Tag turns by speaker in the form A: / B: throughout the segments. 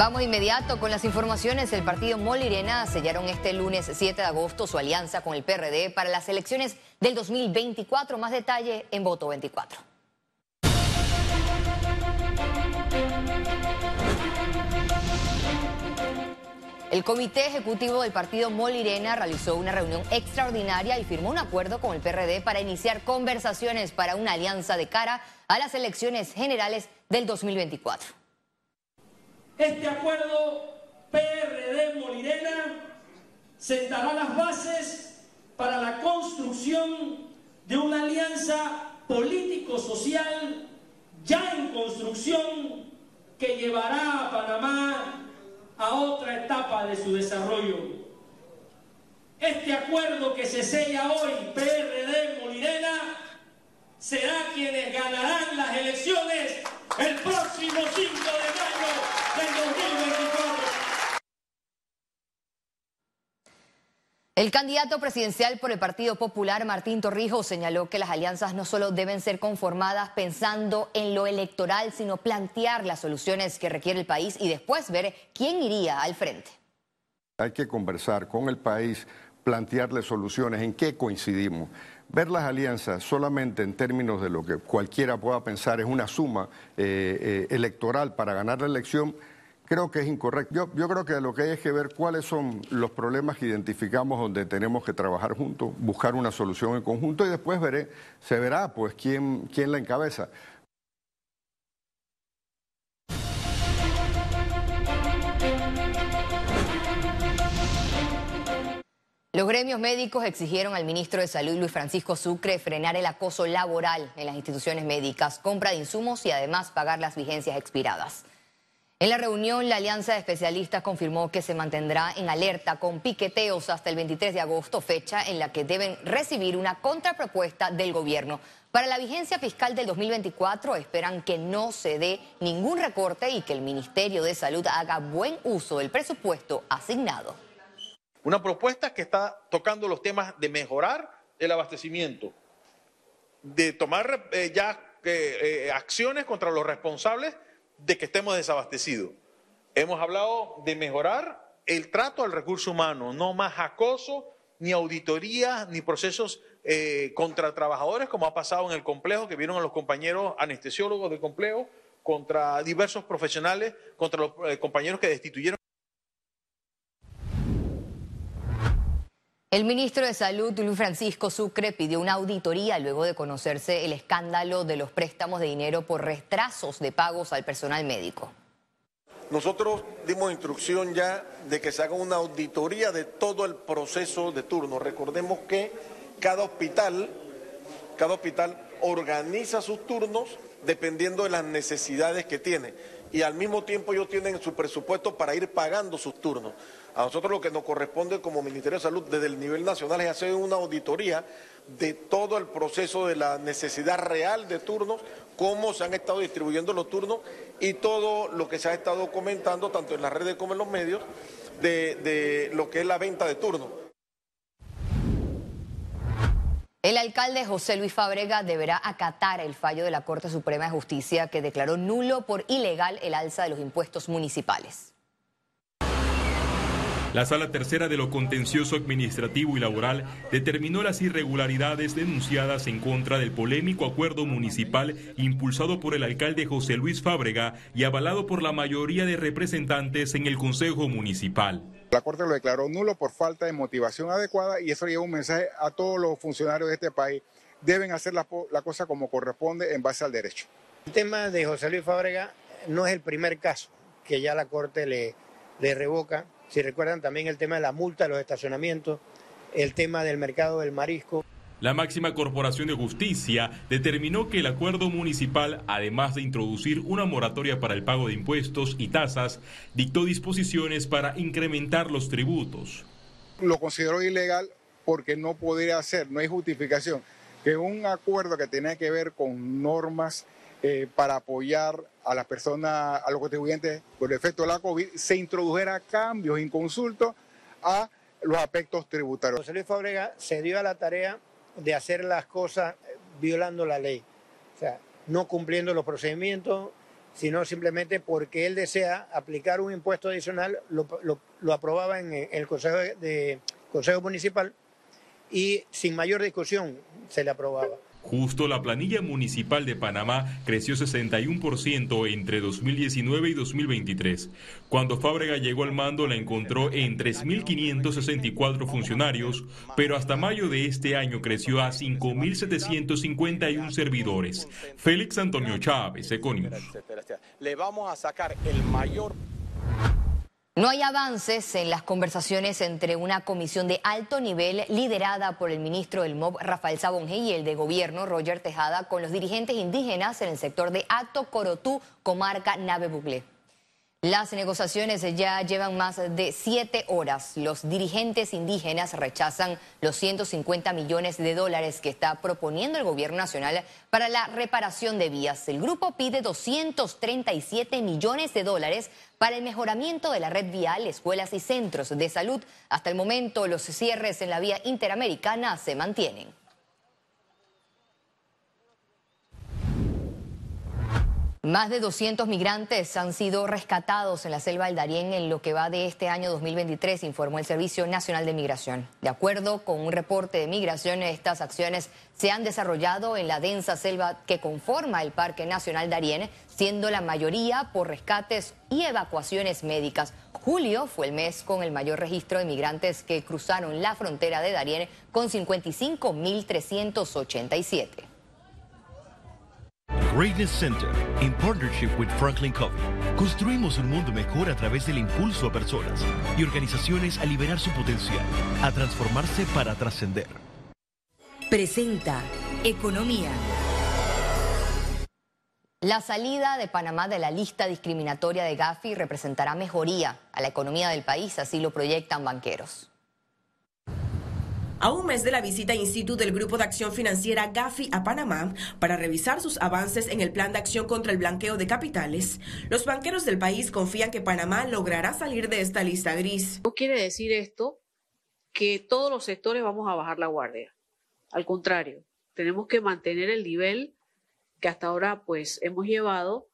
A: Vamos inmediato con las informaciones. El partido Molirena sellaron este lunes 7 de agosto su alianza con el PRD para las elecciones del 2024. Más detalle en Voto 24. El Comité Ejecutivo del Partido Molirena realizó una reunión extraordinaria y firmó un acuerdo con el PRD para iniciar conversaciones para una alianza de cara a las elecciones generales del 2024.
B: Este acuerdo PRD-Molirena sentará las bases para la construcción de una alianza político-social ya en construcción que llevará a Panamá a otra etapa de su desarrollo. Este acuerdo que se sella hoy, PRD Molirena, será quienes ganarán las elecciones el próximo 5 de mayo del 2024.
A: El candidato presidencial por el Partido Popular, Martín Torrijos, señaló que las alianzas no solo deben ser conformadas pensando en lo electoral, sino plantear las soluciones que requiere el país y después ver quién iría al frente.
C: Hay que conversar con el país, plantearle soluciones, en qué coincidimos. Ver las alianzas solamente en términos de lo que cualquiera pueda pensar es una suma eh, eh, electoral para ganar la elección creo que es incorrecto. Yo, creo que lo que hay es que ver cuáles son los problemas que identificamos donde tenemos que trabajar juntos, buscar una solución en conjunto y después veré, se verá pues quién la encabeza.
A: Los gremios médicos exigieron al ministro de Salud, Luis Francisco Sucre, frenar el acoso laboral en las instituciones médicas, compra de insumos y además pagar las vigencias expiradas. En la reunión, la Alianza de Especialistas confirmó que se mantendrá en alerta con piqueteos hasta el 23 de agosto, fecha en la que deben recibir una contrapropuesta del gobierno. Para la vigencia fiscal del 2024 esperan que no se dé ningún recorte y que el Ministerio de Salud haga buen uso del presupuesto asignado.
D: Una propuesta que está tocando los temas de mejorar el abastecimiento, de tomar eh, ya eh, eh, acciones contra los responsables de que estemos desabastecidos. Hemos hablado de mejorar el trato al recurso humano, no más acoso, ni auditoría, ni procesos eh, contra trabajadores, como ha pasado en el complejo, que vieron a los compañeros anestesiólogos del complejo, contra diversos profesionales, contra los eh, compañeros que destituyeron.
A: El ministro de Salud, Luis Francisco Sucre, pidió una auditoría luego de conocerse el escándalo de los préstamos de dinero por retrasos de pagos al personal médico.
E: Nosotros dimos instrucción ya de que se haga una auditoría de todo el proceso de turno. Recordemos que cada hospital, cada hospital organiza sus turnos dependiendo de las necesidades que tiene y al mismo tiempo ellos tienen su presupuesto para ir pagando sus turnos. A nosotros lo que nos corresponde como Ministerio de Salud desde el nivel nacional es hacer una auditoría de todo el proceso de la necesidad real de turnos, cómo se han estado distribuyendo los turnos y todo lo que se ha estado comentando tanto en las redes como en los medios de, de lo que es la venta de turnos.
A: El alcalde José Luis Fabrega deberá acatar el fallo de la Corte Suprema de Justicia que declaró nulo por ilegal el alza de los impuestos municipales.
F: La Sala Tercera de lo Contencioso Administrativo y Laboral determinó las irregularidades denunciadas en contra del polémico acuerdo municipal impulsado por el alcalde José Luis Fábrega y avalado por la mayoría de representantes en el Consejo Municipal.
G: La Corte lo declaró nulo por falta de motivación adecuada y eso lleva un mensaje a todos los funcionarios de este país. Deben hacer la, cosa como corresponde en base al derecho.
H: El tema de José Luis Fábrega no es el primer caso que ya la Corte le, le revoca si recuerdan también el tema de la multa de los estacionamientos, el tema del mercado del marisco.
F: La máxima corporación de justicia determinó que el acuerdo municipal, además de introducir una moratoria para el pago de impuestos y tasas, dictó disposiciones para incrementar los tributos.
G: Lo consideró ilegal porque no podría ser, no hay justificación, que un acuerdo que tenía que ver con normas eh, para apoyar a las personas, a los contribuyentes por el efecto de la COVID, se introdujera cambios inconsultos a los aspectos tributarios.
H: José Luis Fabrega se dio a la tarea de hacer las cosas violando la ley, o sea, no cumpliendo los procedimientos sino simplemente porque él desea aplicar un impuesto adicional, lo, aprobaba en, el Consejo, de, Consejo Municipal y sin mayor discusión se le aprobaba.
F: Justo la planilla municipal de Panamá creció 61% entre 2019 y 2023. Cuando Fábrega llegó al mando la encontró en 3.564 funcionarios, pero hasta mayo de este año creció a 5.751 servidores. Félix Antonio Chávez, Econius.
I: Le vamos a sacar el mayor
A: no hay avances en las conversaciones entre una comisión de alto nivel liderada por el ministro del MOB Rafael Sabonge y el de gobierno Roger Tejada con los dirigentes indígenas en el sector de Ato Corotú, comarca Nave Buglé. Las negociaciones ya llevan más de siete horas. Los dirigentes indígenas rechazan los 150 millones de dólares que está proponiendo el gobierno nacional para la reparación de vías. El grupo pide 237 millones de dólares para el mejoramiento de la red vial, escuelas y centros de salud. Hasta el momento los cierres en la vía interamericana se mantienen. Más de 200 migrantes han sido rescatados en la selva del Darién en lo que va de este año 2023, informó el Servicio Nacional de Migración. De acuerdo con un reporte de migración, estas acciones se han desarrollado en la densa selva que conforma el Parque Nacional Darién, siendo la mayoría por rescates y evacuaciones médicas. Julio fue el mes con el mayor registro de migrantes que cruzaron la frontera de Darién con 55.387.
J: Greatness Center, in partnership with Franklin Covey, construimos un mundo mejor a través del impulso a personas y organizaciones a liberar su potencial, a transformarse para trascender.
A: Presenta Economía. La salida de Panamá de la lista discriminatoria de Gafi representará mejoría a la economía del país, así lo proyectan banqueros.
K: A un mes de la visita in situ del Grupo de Acción Financiera GAFI a Panamá para revisar sus avances en el plan de acción contra el blanqueo de capitales, los banqueros del país confían que Panamá logrará salir de esta lista gris.
L: No quiere decir esto que todos los sectores vamos a bajar la guardia. Al contrario, tenemos que mantener el nivel que hasta ahora pues hemos llevado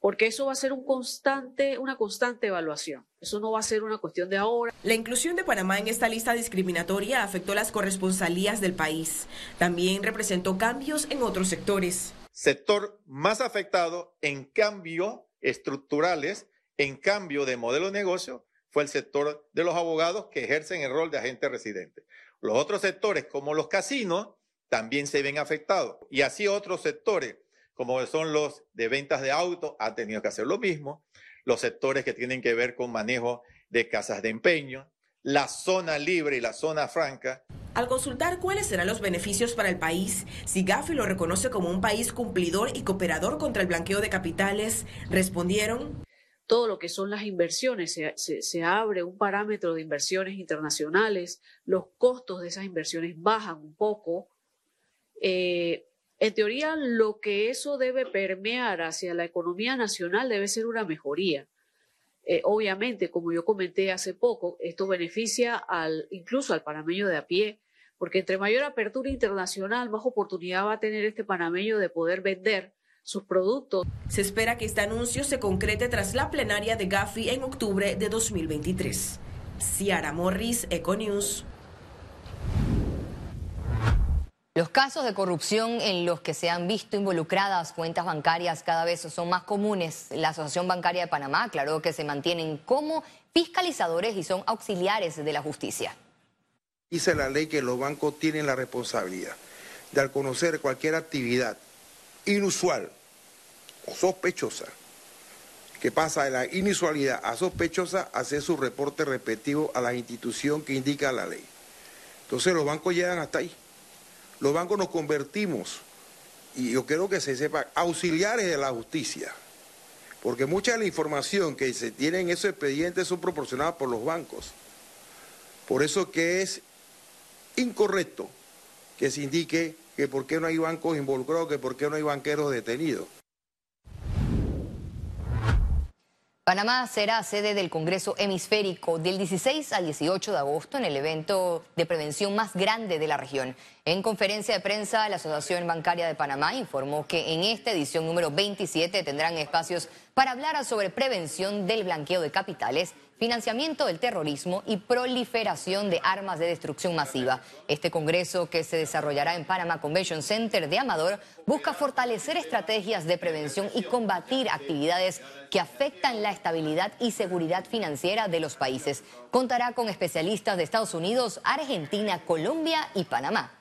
L: porque eso va a ser un constante, una constante evaluación. Eso no va a ser una cuestión de ahora.
K: La inclusión de Panamá en esta lista discriminatoria afectó las corresponsalías del país. También representó cambios en otros sectores.
E: Sector más afectado en cambio estructurales, en cambio de modelo de negocio, fue el sector de los abogados que ejercen el rol de agente residente. Los otros sectores, como los casinos, también se ven afectados. Y así otros sectores como son los de ventas de autos, ha tenido que hacer lo mismo. Los sectores que tienen que ver con manejo de casas de empeño, la zona libre y la zona franca.
K: Al consultar cuáles serán los beneficios para el país, si Gafi lo reconoce como un país cumplidor y cooperador contra el blanqueo de capitales, respondieron.
L: Todo lo que son las inversiones, se, abre un parámetro de inversiones internacionales, los costos de esas inversiones bajan un poco. Eh, en teoría, lo que eso debe permear hacia la economía nacional debe ser una mejoría. Eh, obviamente, como yo comenté hace poco, esto beneficia incluso al panameño de a pie, porque entre mayor apertura internacional, más oportunidad va a tener este panameño de poder vender sus productos.
K: Se espera que este anuncio se concrete tras la plenaria de Gafi en octubre de 2023. Ciara Morris, Econews.
A: Los casos de corrupción en los que se han visto involucradas cuentas bancarias cada vez son más comunes. La Asociación Bancaria de Panamá aclaró que se mantienen como fiscalizadores y son auxiliares de la justicia.
M: Dice la ley que los bancos tienen la responsabilidad de al conocer cualquier actividad inusual o sospechosa, que pasa de la inusualidad a sospechosa, hacer su reporte respectivo a la institución que indica la ley. Entonces los bancos llegan hasta ahí los bancos nos convertimos, y yo quiero que se sepa, auxiliares de la justicia, porque mucha de la información que se tiene en esos expedientes son proporcionadas por los bancos. Por eso que es incorrecto que se indique que por qué no hay bancos involucrados, que por qué no hay banqueros detenidos.
A: Panamá será sede del Congreso Hemisférico del 16 al 18 de agosto en el evento de prevención más grande de la región. En conferencia de prensa, la Asociación Bancaria de Panamá informó que en esta edición número 27 tendrán espacios para hablar sobre prevención del blanqueo de capitales, financiamiento del terrorismo y proliferación de armas de destrucción masiva. Este congreso que se desarrollará en Panama Convention Center de Amador busca fortalecer estrategias de prevención y combatir actividades que afectan la estabilidad y seguridad financiera de los países. Contará con especialistas de Estados Unidos, Argentina, Colombia y Panamá.